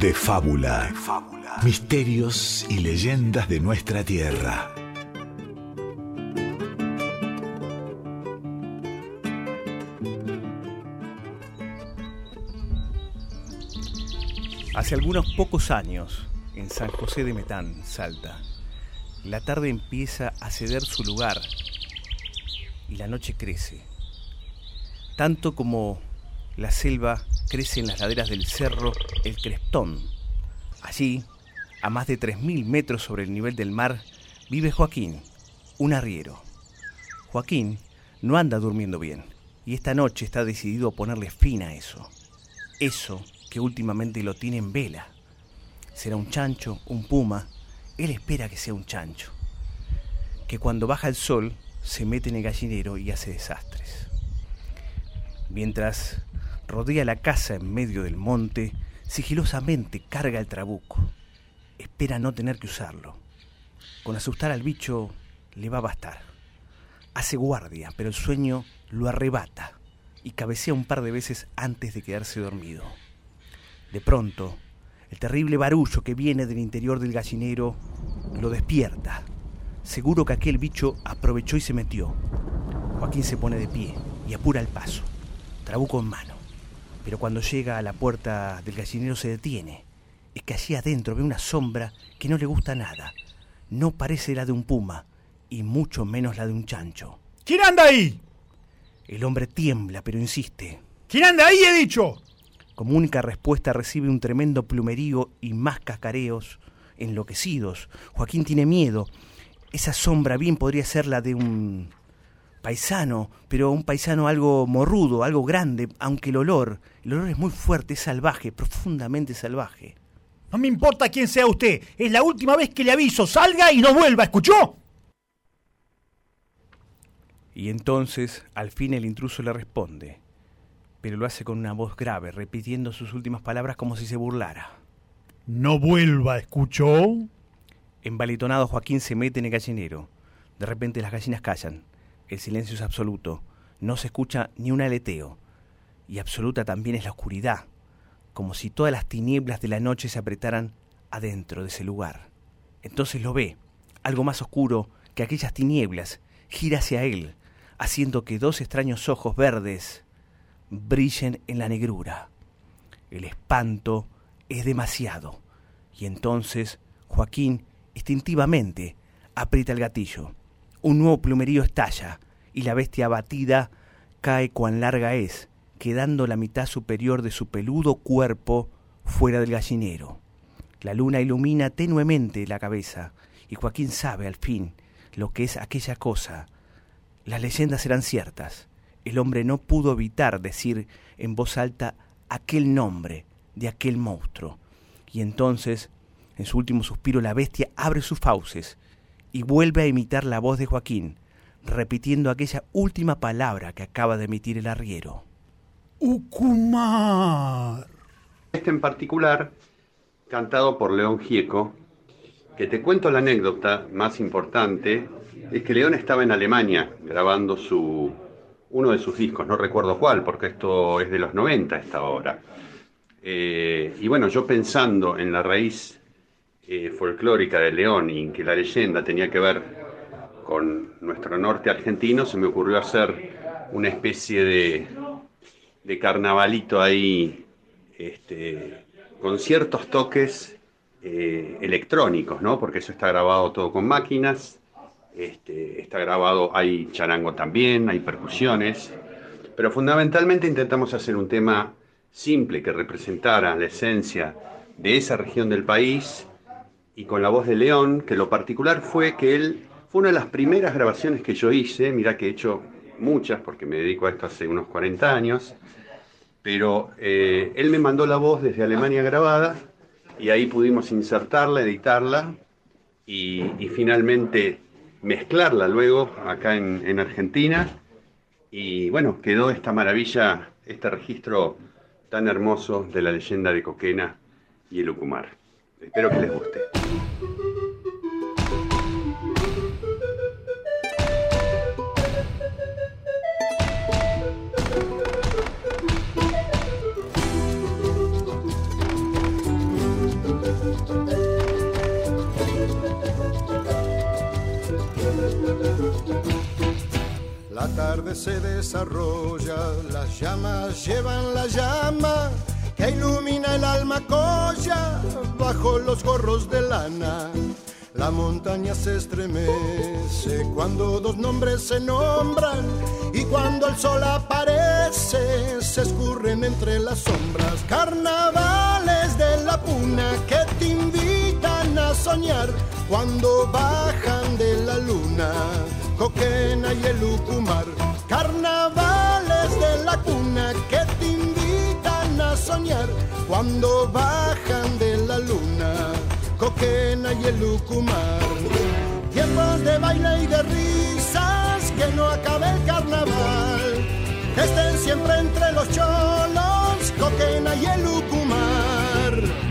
de fábula. Misterios y leyendas de nuestra tierra. Hace algunos pocos años, en San José de Metán, Salta, la tarde empieza a ceder su lugar y la noche crece. Tanto como la selva crece en las laderas del cerro El Crestón. Allí, a más de 3.000 metros sobre el nivel del mar, vive Joaquín, un arriero. Joaquín no anda durmiendo bien y esta noche está decidido a ponerle fin a eso. Eso que últimamente lo tiene en vela. Será un chancho, un puma. Él espera que sea un chancho. Que cuando baja el sol se mete en el gallinero y hace desastres. Mientras rodea la casa en medio del monte, sigilosamente carga el trabuco. Espera no tener que usarlo. Con asustar al bicho le va a bastar. Hace guardia, pero el sueño lo arrebata y cabecea un par de veces antes de quedarse dormido. De pronto, el terrible barullo que viene del interior del gallinero lo despierta. Seguro que aquel bicho aprovechó y se metió. Joaquín se pone de pie y apura el paso, trabuco en mano. Pero cuando llega a la puerta del gallinero se detiene. Es que allí adentro ve una sombra que no le gusta nada. No parece la de un puma, y mucho menos la de un chancho. ¿Quién anda ahí? El hombre tiembla, pero insiste. ¿Quién anda ahí, he dicho? Como única respuesta recibe un tremendo plumerío y más cascareos enloquecidos. Joaquín tiene miedo. Esa sombra bien podría ser la de un paisano, pero un paisano algo morrudo, algo grande, aunque el olor, el olor es muy fuerte, es salvaje, profundamente salvaje. No me importa quién sea usted, es la última vez que le aviso, salga y no vuelva, ¿escuchó? Y entonces, al fin el intruso le responde pero lo hace con una voz grave, repitiendo sus últimas palabras como si se burlara. No vuelva, ¿escuchó? Embalitonado Joaquín se mete en el gallinero. De repente las gallinas callan. El silencio es absoluto. No se escucha ni un aleteo. Y absoluta también es la oscuridad, como si todas las tinieblas de la noche se apretaran adentro de ese lugar. Entonces lo ve, algo más oscuro que aquellas tinieblas, gira hacia él, haciendo que dos extraños ojos verdes brillen en la negrura. El espanto es demasiado. Y entonces Joaquín instintivamente aprieta el gatillo. Un nuevo plumerío estalla y la bestia abatida cae cuán larga es, quedando la mitad superior de su peludo cuerpo fuera del gallinero. La luna ilumina tenuemente la cabeza y Joaquín sabe al fin lo que es aquella cosa. Las leyendas eran ciertas el hombre no pudo evitar decir en voz alta aquel nombre de aquel monstruo. Y entonces, en su último suspiro, la bestia abre sus fauces y vuelve a imitar la voz de Joaquín, repitiendo aquella última palabra que acaba de emitir el arriero. Ucumar. Este en particular, cantado por León Gieco, que te cuento la anécdota más importante, es que León estaba en Alemania grabando su uno de sus discos, no recuerdo cuál, porque esto es de los 90 esta hora. Eh, y bueno, yo pensando en la raíz eh, folclórica de León y en que la leyenda tenía que ver con nuestro norte argentino, se me ocurrió hacer una especie de, de carnavalito ahí, este, con ciertos toques eh, electrónicos, ¿no? Porque eso está grabado todo con máquinas este, está grabado, hay charango también, hay percusiones, pero fundamentalmente intentamos hacer un tema simple que representara la esencia de esa región del país y con la voz de León, que lo particular fue que él fue una de las primeras grabaciones que yo hice, mira que he hecho muchas porque me dedico a esto hace unos 40 años, pero eh, él me mandó la voz desde Alemania grabada y ahí pudimos insertarla, editarla y, y finalmente mezclarla luego acá en, Argentina. Y bueno, quedó esta maravilla, este registro tan hermoso de la leyenda de Coquena y el Ucumar. Espero que les guste. La tarde se desarrolla, las llamas llevan la llama que ilumina el alma colla bajo los gorros de lana. La montaña se estremece cuando dos nombres se nombran y cuando el sol aparece se escurren entre las sombras. Carnavales de la puna que te invitan a soñar cuando bajan de la luna, Coquena y el Coquena y el Lucumar. Tiempos de baile y de risas, que no acabe el carnaval. Estén siempre entre los cholos, Coquena y el Lucumar.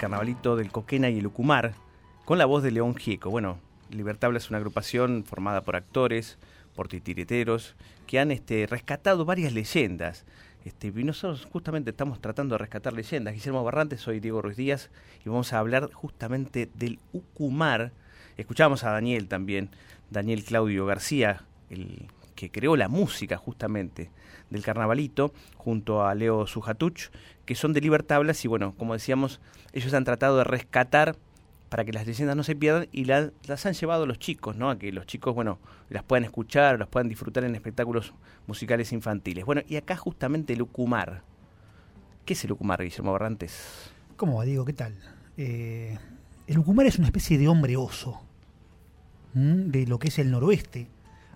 carnavalito del Coquena y el Ucumar, con la voz de León Gieco. Bueno, Libertable es una agrupación formada por actores, por titireteros, que han este, rescatado varias leyendas. Este, y nosotros justamente estamos tratando de rescatar leyendas. Guillermo Barrantes, soy Diego Ruiz Díaz y vamos a hablar justamente del Ucumar. Escuchamos a Daniel también, Daniel Claudio García, el que creó la música justamente del carnavalito, junto a Leo Sujatuch, que son de Libertablas y bueno, como decíamos, ellos han tratado de rescatar para que las leyendas no se pierdan y las han llevado los chicos, ¿no? A que los chicos, bueno, las puedan escuchar, las puedan disfrutar en espectáculos musicales infantiles. Bueno, y acá justamente el Ucumar. ¿Qué es el Ucumar, Guillermo Barrantes? ¿Cómo va, Diego? ¿Qué tal? Eh, el Ucumar es una especie de hombre oso de lo que es el noroeste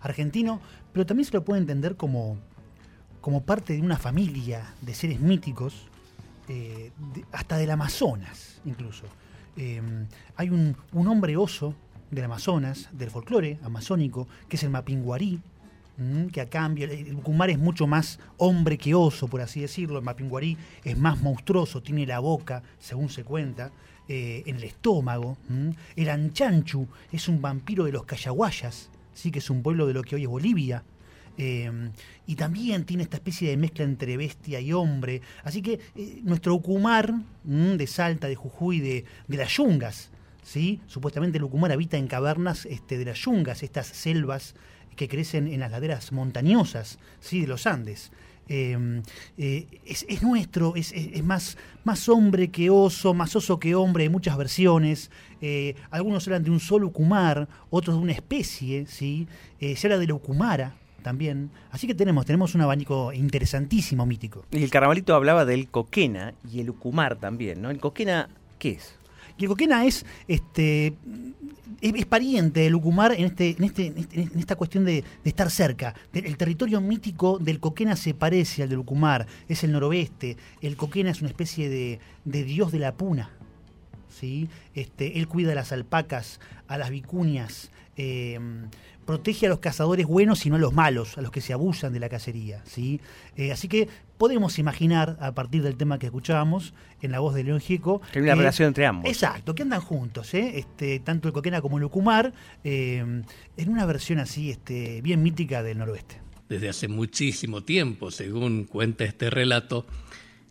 argentino, pero también se lo puede entender como, como parte de una familia de seres míticos eh, hasta del Amazonas, incluso. Em, hay un, hombre oso del Amazonas, del folclore amazónico, que es el Mapinguarí, que a cambio, el Ucumar es mucho más hombre que oso, por así decirlo, el Mapinguarí es más monstruoso, tiene la boca, según se cuenta, eh, en el estómago. El Anchanchu es un vampiro de los Cayaguayas, ¿sí? que es un pueblo de lo que hoy es Bolivia, Em, y también tiene esta especie de mezcla entre bestia y hombre. Así que eh, nuestro Ucumar de Salta, de Jujuy, de, de las yungas, ¿sí? supuestamente el Ucumar habita en cavernas este, de las yungas, estas selvas que crecen en las laderas montañosas ¿sí? de los Andes. Em, eh, es, nuestro, es, más, más hombre que oso, más oso que hombre, hay muchas versiones. Eh, algunos hablan de un solo Ucumar, otros de una especie, ¿sí? se habla de la Ucumara, también. Así que tenemos, tenemos un abanico interesantísimo, mítico. Y el carnavalito hablaba del coquena y el ucumar también, ¿no? ¿El coquena qué es? Coquena es, este, es, pariente del ucumar en, este, en, este, en esta cuestión de, estar cerca. El territorio mítico del coquena se parece al del ucumar, es el noroeste. El coquena es una especie de, de dios de la puna. ¿sí? Este, él cuida a las alpacas, a las vicuñas. Eh, protege a los cazadores buenos y no a los malos, a los que se abusan de la cacería. ¿sí? Eh, así que podemos imaginar, a partir del tema que escuchábamos en la voz de León Gieco... Que hay una relación entre ambos. Exacto, que andan juntos, ¿eh? este, tanto el Coquena como el Ucumar, eh, en una versión así este, bien mítica del noroeste. Desde hace muchísimo tiempo, según cuenta este relato,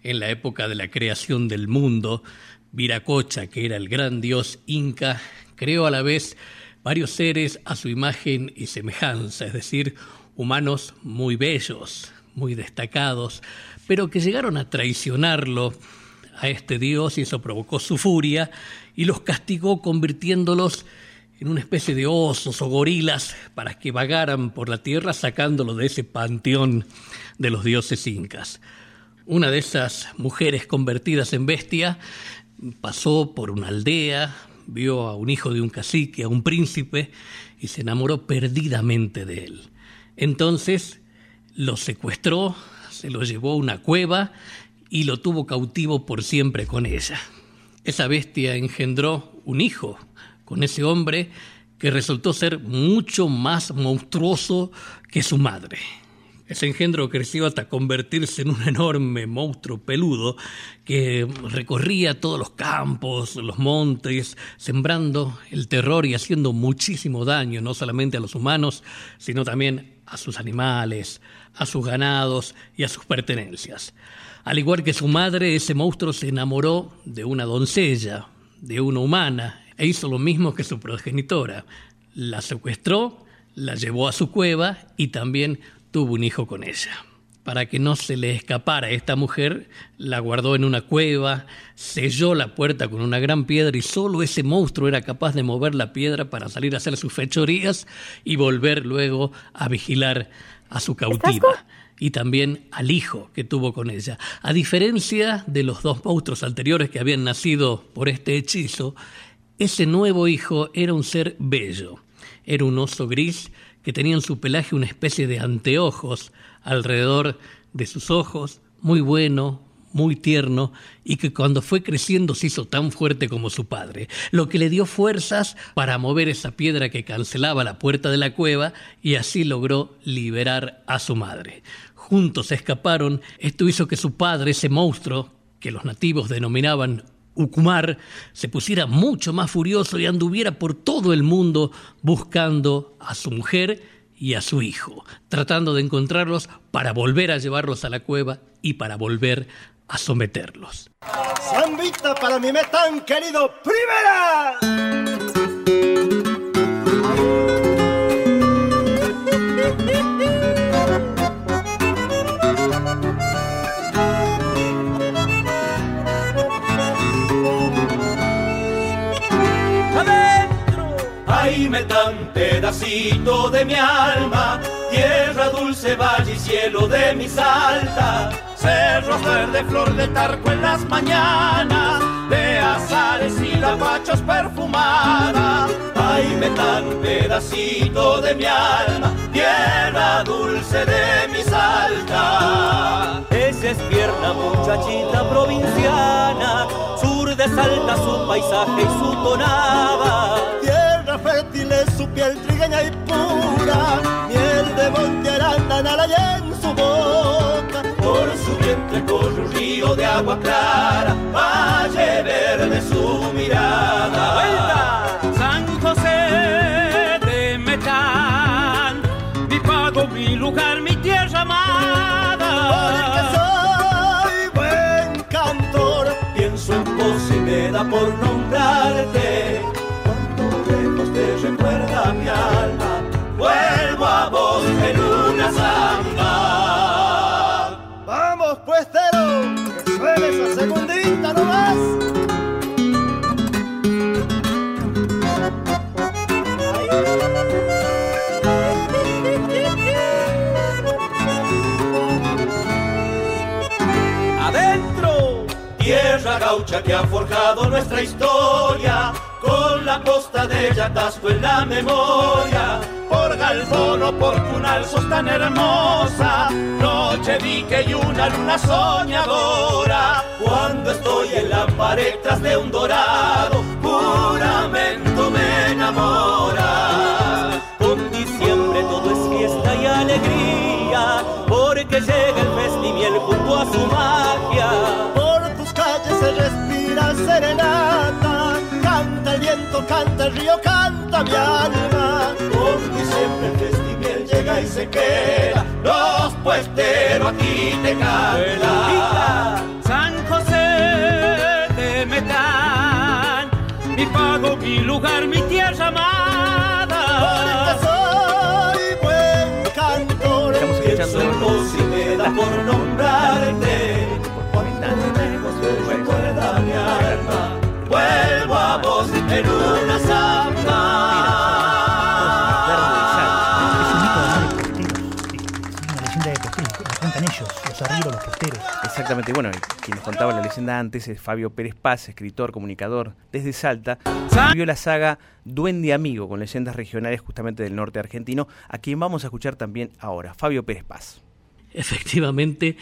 en la época de la creación del mundo, Viracocha, que era el gran dios inca, creó a la vez varios seres a su imagen y semejanza, es decir, humanos muy bellos, muy destacados, pero que llegaron a traicionarlo a este dios y eso provocó su furia y los castigó convirtiéndolos en una especie de osos o gorilas para que vagaran por la tierra sacándolo de ese panteón de los dioses incas. Una de esas mujeres convertidas en bestia pasó por una aldea, vio a un hijo de un cacique, a un príncipe, y se enamoró perdidamente de él. Entonces lo secuestró, se lo llevó a una cueva y lo tuvo cautivo por siempre con ella. Esa bestia engendró un hijo con ese hombre que resultó ser mucho más monstruoso que su madre. Ese engendro creció hasta convertirse en un enorme monstruo peludo que recorría todos los campos, los montes, sembrando el terror y haciendo muchísimo daño, no solamente a los humanos, sino también a sus animales, a sus ganados y a sus pertenencias. Al igual que su madre, ese monstruo se enamoró de una doncella, de una humana, e hizo lo mismo que su progenitora. La secuestró, la llevó a su cueva y también tuvo un hijo con ella. Para que no se le escapara esta mujer, la guardó en una cueva, selló la puerta con una gran piedra y solo ese monstruo era capaz de mover la piedra para salir a hacer sus fechorías y volver luego a vigilar a su cautiva y también al hijo que tuvo con ella. A diferencia de los dos monstruos anteriores que habían nacido por este hechizo, ese nuevo hijo era un ser bello. Era un oso gris que tenía en su pelaje una especie de anteojos alrededor de sus ojos, muy bueno, muy tierno, y que cuando fue creciendo se hizo tan fuerte como su padre, lo que le dio fuerzas para mover esa piedra que cancelaba la puerta de la cueva y así logró liberar a su madre. Juntos escaparon, esto hizo que su padre, ese monstruo que los nativos denominaban Ucumar se pusiera mucho más furioso y anduviera por todo el mundo buscando a su mujer y a su hijo, tratando de encontrarlos para volver a llevarlos a la cueva y para volver a someterlos. Zambita para mi tan querido primera. De mis altas, cerros verde, flor de tarco en las mañanas, de azares y lapachos perfumada, ay me tan pedacito de mi alma, tierra dulce de mis altas. Esa es pierna muchachita provinciana, sur de Salta su paisaje y su tonada fértil es su piel trigueña y pura, miel de monte aranda y en su boca. Por su vientre corre un río de agua clara, valle verde su mirada. ¡Vuelta! San José de Metán, mi pago, mi lugar, mi tierra amada. Porque soy buen cantor, pienso en vos y me da por nombrarte mi alma, vuelvo a vos en una samba. Vamos pues, Tero, que suene esa segundita nomás. Adentro, tierra gaucha que ha forjado nuestra historia con la costa de Yatasco en la memoria, por Galvón o por Cunal sos tan hermosa, noche dique y una luna soñadora, cuando estoy en la pared tras de un dorado, juramento me enamora. Con diciembre todo es fiesta y alegría, porque llega el festimiel junto a su magia. Por tus calles se respira serenata canta el río, canta mi alma. Por siempre el festival llega y se queda, los puesteros aquí te cantan. San José de Metán, mi pago, mi lugar, mi tierra Bueno, quien nos contaba la leyenda antes es Fabio Pérez Paz, escritor, comunicador desde Salta, escribió la saga Duende Amigo con leyendas regionales justamente del norte argentino, a quien vamos a escuchar también ahora, Fabio Pérez Paz. Efectivamente,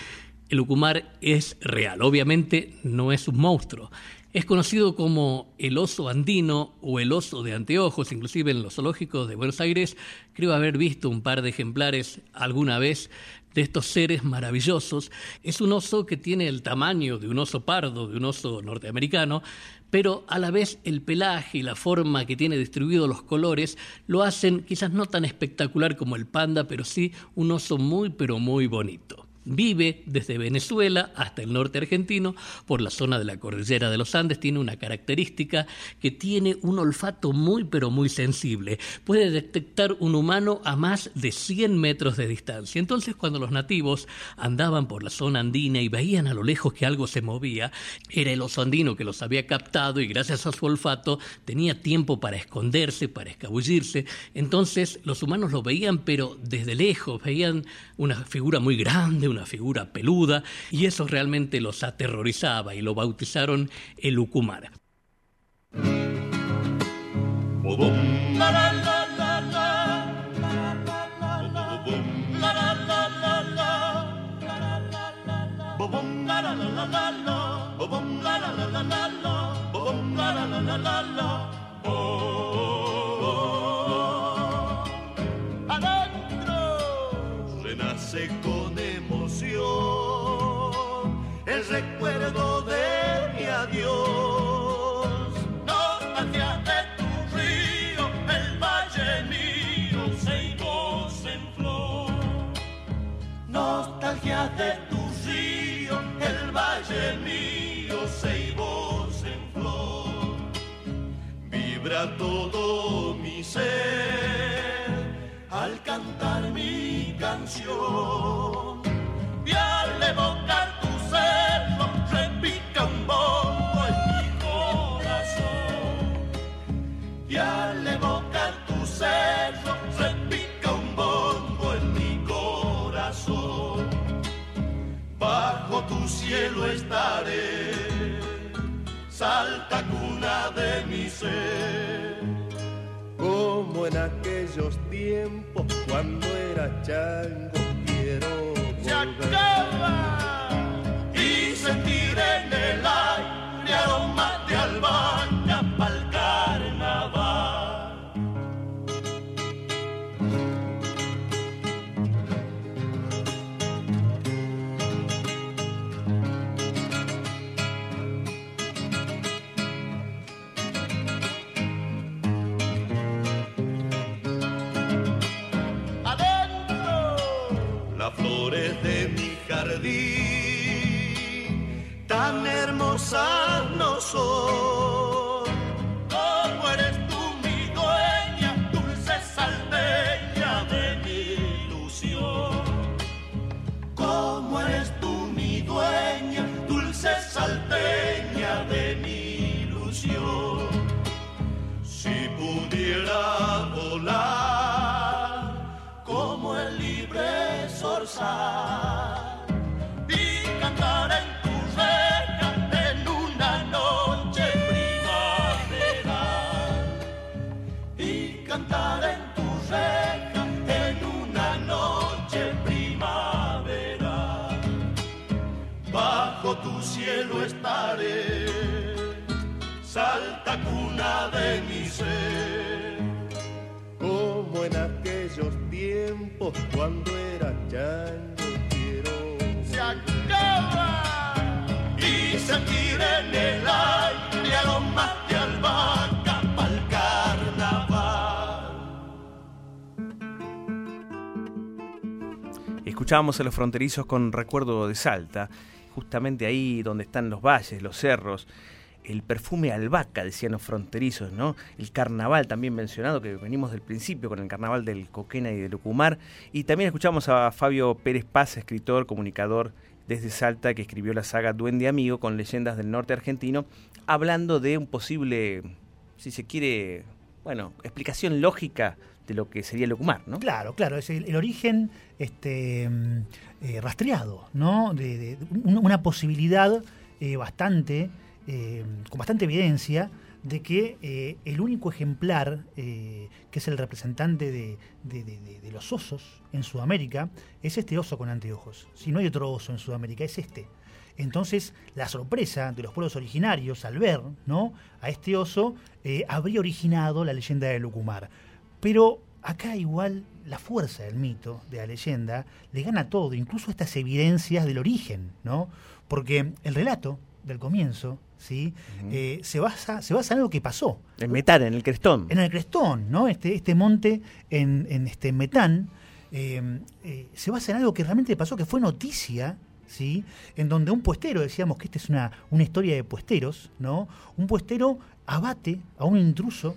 el Ucumar es real, obviamente no es un monstruo. Es conocido como el oso andino o el oso de anteojos, inclusive en los zoológicos de Buenos Aires creo haber visto un par de ejemplares alguna vez de estos seres maravillosos. Es un oso que tiene el tamaño de un oso pardo, de un oso norteamericano, pero a la vez el pelaje y la forma que tiene distribuidos los colores lo hacen quizás no tan espectacular como el panda, pero sí un oso muy pero muy bonito. Vive desde Venezuela hasta el norte argentino, por la zona de la cordillera de los Andes, tiene una característica que tiene un olfato muy pero muy sensible. Puede detectar un humano a más de 100 metros de distancia. Entonces cuando los nativos andaban por la zona andina y veían a lo lejos que algo se movía, era el oso andino que los había captado y gracias a su olfato tenía tiempo para esconderse, para escabullirse. Entonces los humanos lo veían pero desde lejos, veían una figura muy grande, una figura peluda, y eso realmente los aterrorizaba y lo bautizaron el Ucumar. renace De tu río, el valle mío, Seibos en flor. Vibra todo mi ser al cantar mi canción. Y al cielo estaré, salta cuna de mi ser. Como en aquellos tiempos cuando era chango quiero volver salta cuna de mi ser. Como en aquellos tiempos cuando era chango Escuchábamos a los fronterizos con recuerdo de Salta, justamente ahí donde están los valles, los cerros, el perfume albahaca, decían los fronterizos, ¿no? El carnaval también mencionado, que venimos del principio con el carnaval del Coquena y del Ucumar. Y también escuchamos a Fabio Pérez Paz, escritor, comunicador desde Salta, que escribió la saga Duende Amigo con leyendas del norte argentino, hablando de un posible, si se quiere, bueno, explicación lógica de lo que sería el Lucumar, ¿no? Claro, claro, es el, origen este, mm, eh, rastreado, ¿no? De, una posibilidad eh, bastante, eh, con bastante evidencia, de que el único ejemplar, que es el representante de, de, los osos en Sudamérica, es este oso con anteojos. Si no hay otro oso en Sudamérica, es este. Entonces, la sorpresa de los pueblos originarios al ver ¿no? a este oso habría originado la leyenda de Lucumar. Pero acá igual la fuerza del mito, de la leyenda, le gana todo, incluso estas evidencias del origen, ¿no? Porque el relato del comienzo, ¿sí? Eh, se, basa, se basa en algo que pasó. En Metán, en el Crestón. En el Crestón, ¿no? Este, este monte en, en este Metán eh, eh, se basa en algo que realmente pasó, que fue noticia ¿sí? En donde un puestero, decíamos que esta es una, una historia de puesteros, ¿no? Un puestero abate a un intruso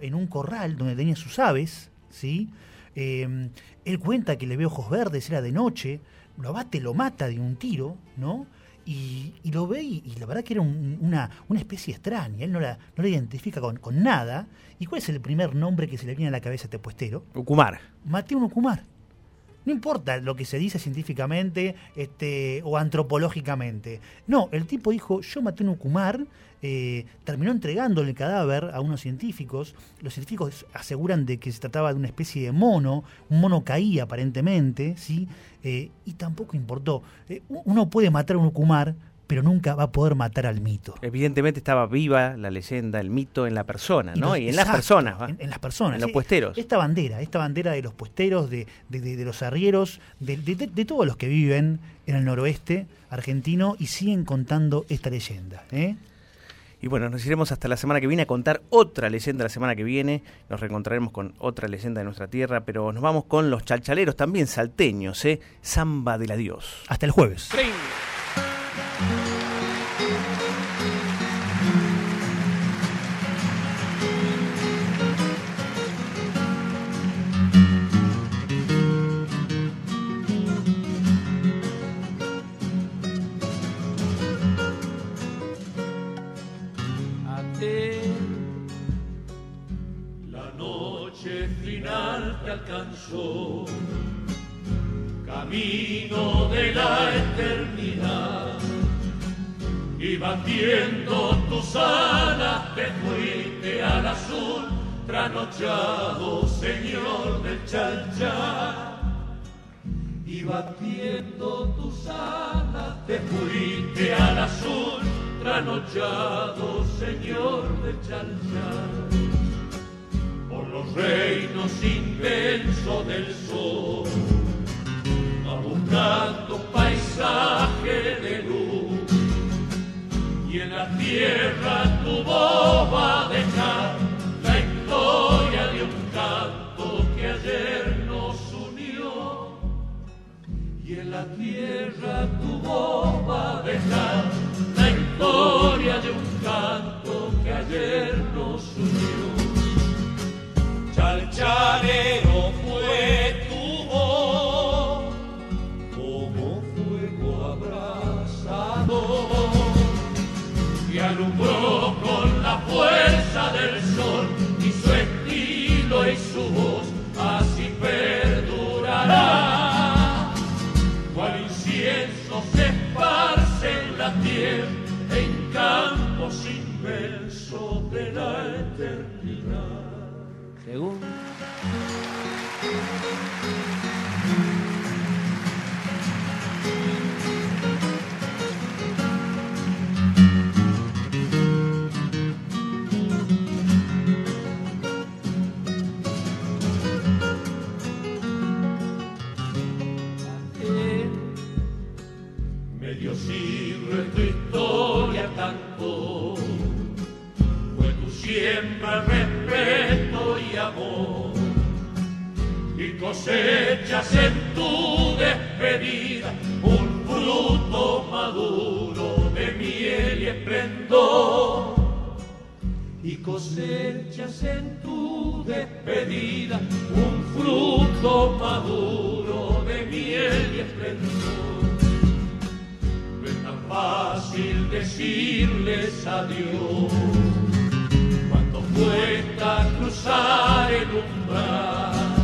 en un corral donde tenía sus aves, ¿sí? Em, él cuenta que le ve ojos verdes, era de noche, lo abate, lo mata de un tiro, ¿no? Y, lo ve y, la verdad que era una, especie extraña, él no la, no la identifica con, nada. ¿Y cuál es el primer nombre que se le viene a la cabeza a este puestero? Ucumar. Mateo Ucumar. No importa lo que se dice científicamente este, o antropológicamente. No, el tipo dijo, yo maté un Ucumar, eh, terminó entregando el cadáver a unos científicos. Los científicos aseguran de que se trataba de una especie de mono, un mono caía aparentemente, ¿sí? Eh, y tampoco importó. Eh, uno puede matar a un Ucumar, pero nunca va a poder matar al mito. Evidentemente estaba viva la leyenda, el mito en la persona, ¿no? Y, en las personas, ¿va? En, las personas. En los puesteros. Esta bandera, esta bandera de los puesteros, de, los arrieros, de, todos los que viven en el noroeste argentino y siguen contando esta leyenda. ¿eh? Y bueno, nos iremos hasta la semana que viene a contar otra leyenda la semana que viene. Nos reencontraremos con otra leyenda de nuestra tierra, pero nos vamos con los chalchaleros también salteños, ¿eh? Samba del adiós. Hasta el jueves. Camino de la eternidad y batiendo tus alas te fuiste al azul, tranochado señor del Chalchá. Y batiendo tus alas te fuiste al azul, tranochado señor del Chalchá. Los reinos inmensos del sol, buscando paisaje de luz y en la tierra tu voz va a dejar la historia de un canto que ayer nos unió. Y en la tierra tu voz va a dejar la historia de un canto que ayer nos unió. Chalchalero fue tu voz como fuego abrazado y alumbró con la fuerza del sol y su estilo y su voz un fruto maduro de miel y esplendor. Y cosechas en tu despedida un fruto maduro de miel y esplendor. No es tan fácil decirles adiós cuando cuesta cruzar el umbral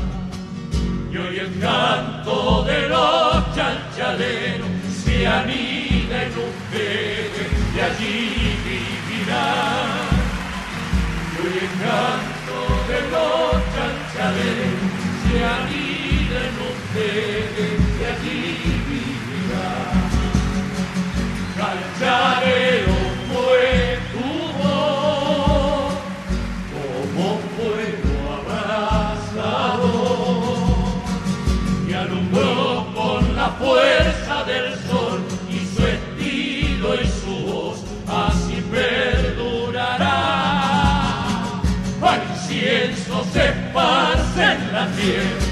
y hoy el canto de los chanchalero se anida en un pegue y allí vivirá. Y el canto de los chanchaleros se anida en un pegue Al